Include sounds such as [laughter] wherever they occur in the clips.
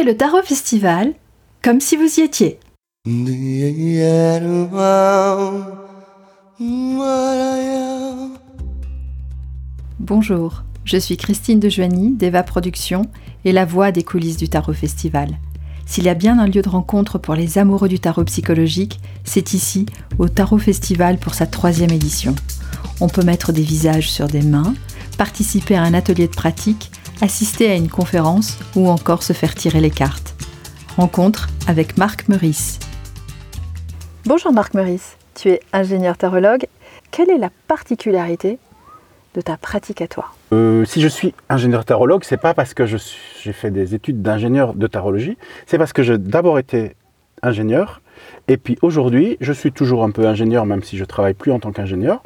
Le Tarot Festival comme si vous y étiez. Bonjour, je suis Christine de Joigny d'Eva Productions et la voix des coulisses du Tarot Festival. S'il y a bien un lieu de rencontre pour les amoureux du tarot psychologique, c'est ici, au Tarot Festival pour sa troisième édition. On peut mettre des visages sur des mains, participer à un atelier de pratique, assister à une conférence ou encore se faire tirer les cartes. Rencontre avec Marc Meurice. Bonjour Marc Meurice, tu es ingénieur tarologue. Quelle est la particularité de ta pratique à toi? Euh, Si je suis ingénieur tarologue, c'est pas parce que j'ai fait des études d'ingénieur de tarologie, c'est parce que j'ai d'abord été ingénieur, et puis aujourd'hui, je suis toujours un peu ingénieur, même si je travaille plus en tant qu'ingénieur,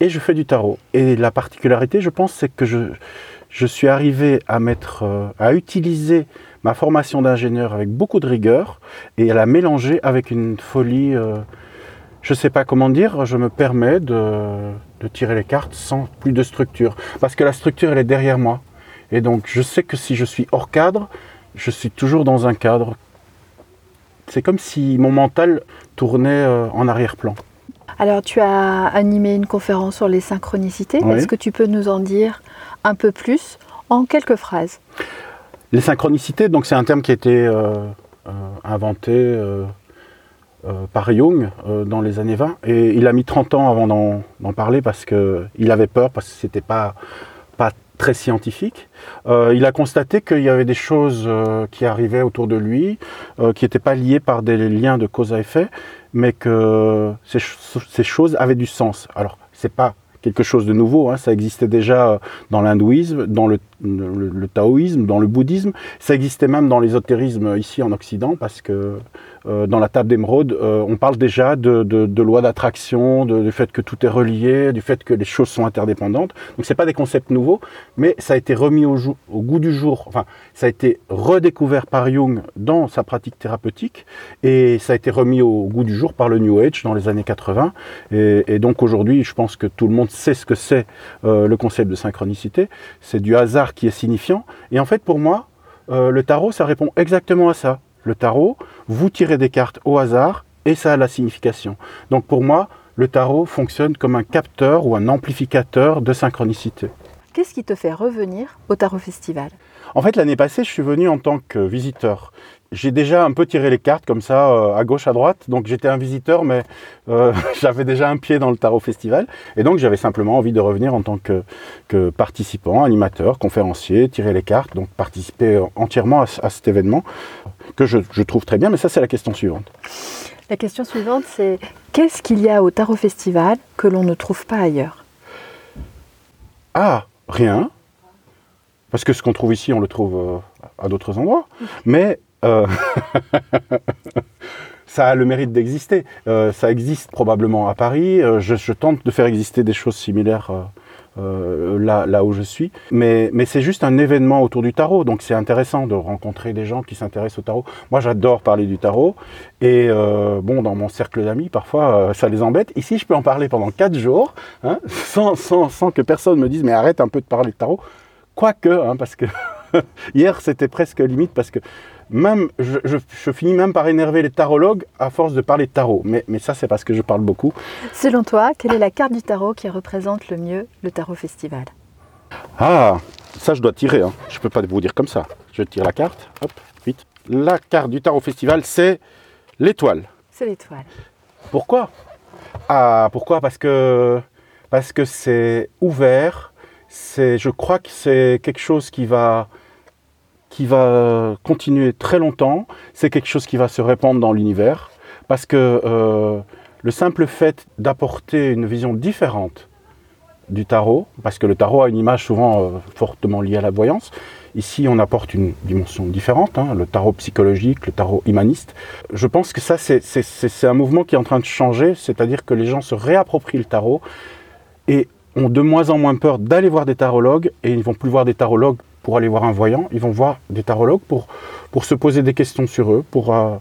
et je fais du tarot. Et la particularité, je pense, c'est que je, je suis arrivé à mettre, euh, à utiliser ma formation d'ingénieur avec beaucoup de rigueur et à la mélanger avec une folie. Euh, je ne sais pas comment dire, je me permets de, de, tirer les cartes sans plus de structure. Parce que la structure, elle est derrière moi. Et donc, je sais que si je suis hors cadre, je suis toujours dans un cadre. C'est comme si mon mental tournait euh, en arrière-plan. Alors, tu as animé une conférence sur les synchronicités. Est-ce que tu peux nous en dire un peu plus en quelques phrases? Les synchronicités, donc c'est un terme qui a été euh, euh, inventé euh, par Jung dans les années 20 et il a mis 30 ans avant d'en parler parce qu'il avait peur, parce que c'était pas pas très scientifique. il a constaté qu'il y avait des choses qui arrivaient autour de lui, qui n'étaient pas liées par des liens de cause à effet, mais que ces, ces choses avaient du sens. Alors, c'est pas quelque chose de nouveau. Hein. Ça existait déjà dans l'hindouisme, dans le, taoïsme, dans le bouddhisme. Ça existait même dans l'ésotérisme ici en Occident parce que euh, dans la table d'émeraude, euh, on parle déjà de, de, loi d'attraction, du fait que tout est relié, du fait que les choses sont interdépendantes. Donc c'est pas des concepts nouveaux, mais ça a été remis au, goût du jour. Enfin, ça a été redécouvert par Jung dans sa pratique thérapeutique et ça a été remis au goût du jour par le New Age dans les années 80. Et, et donc aujourd'hui, je pense que tout le monde sait ce que c'est euh, le concept de synchronicité. C'est du hasard qui est signifiant. Et en fait, pour moi, le tarot, ça répond exactement à ça le tarot, vous tirez des cartes au hasard et ça a la signification. Donc pour moi, le tarot fonctionne comme un capteur ou un amplificateur de synchronicité. Qu'est-ce qui te fait revenir au Tarot Festival? En fait, l'année passée, je suis venu en tant que visiteur j'ai déjà un peu tiré les cartes comme ça, euh, à gauche, à droite. Donc j'étais un visiteur, mais euh, [laughs] j'avais déjà un pied dans le Tarot Festival. Et donc j'avais simplement envie de revenir en tant que, participant, animateur, conférencier, tirer les cartes, donc participer entièrement à, cet événement que je, je, trouve très bien. Mais ça, c'est la question suivante. La question suivante, c'est qu'est-ce qu'il y a au Tarot Festival que l'on ne trouve pas ailleurs? Ah, rien. Parce que ce qu'on trouve ici, on le trouve euh, à d'autres endroits. Mais euh, [laughs] ça a le mérite d'exister. Euh, ça existe probablement à Paris. Je, tente de faire exister des choses similaires là, là où je suis. Mais, c'est juste un événement autour du tarot. Donc c'est intéressant de rencontrer des gens qui s'intéressent au tarot. Moi, j'adore parler du tarot. Et bon, dans mon cercle d'amis, parfois, ça les embête. Ici, je peux en parler pendant quatre jours, hein, [laughs] sans, que personne me dise, mais arrête un peu de parler de tarot. Quoique, hein, parce que [laughs] hier, c'était presque limite, parce que même, je, finis même par énerver les tarologues à force de parler de tarot. Mais, mais ça, c'est parce que je parle beaucoup. Selon toi, quelle est la carte du tarot qui représente le mieux le Tarot Festival? Ah, ça, je dois tirer. Hein. Je ne peux pas vous dire comme ça. Je tire la carte. Hop, vite. La carte du Tarot Festival, c'est l'étoile. C'est l'étoile. Pourquoi? Ah, pourquoi? Parce que parce que c'est ouvert. C'est, je crois que c'est quelque chose qui va qui va continuer très longtemps, c'est quelque chose qui va se répandre dans l'univers, parce que euh, le simple fait d'apporter une vision différente du tarot, parce que le tarot a une image souvent euh, fortement liée à la voyance, ici on apporte une dimension différente, hein, le tarot psychologique, le tarot humaniste. Je pense que ça c'est un mouvement qui est en train de changer, c'est-à-dire que les gens se réapproprient le tarot et ont de moins en moins peur d'aller voir des tarologues et ils vont plus voir des tarologues pour aller voir un voyant, ils vont voir des tarologues pour, se poser des questions sur eux, pour... Euh,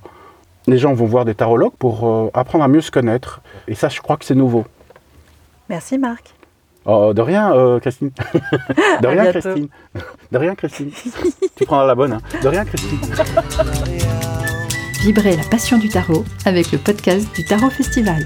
les gens vont voir des tarologues pour euh, apprendre à mieux se connaître. Et ça, je crois que c'est nouveau. Merci Marc. Oh, de rien, euh, Christine. [laughs] de rien, Christine. De rien, Christine. tu prendras la bonne. Hein. De rien, Christine. Vibrer la passion du tarot avec le podcast du Tarot Festival.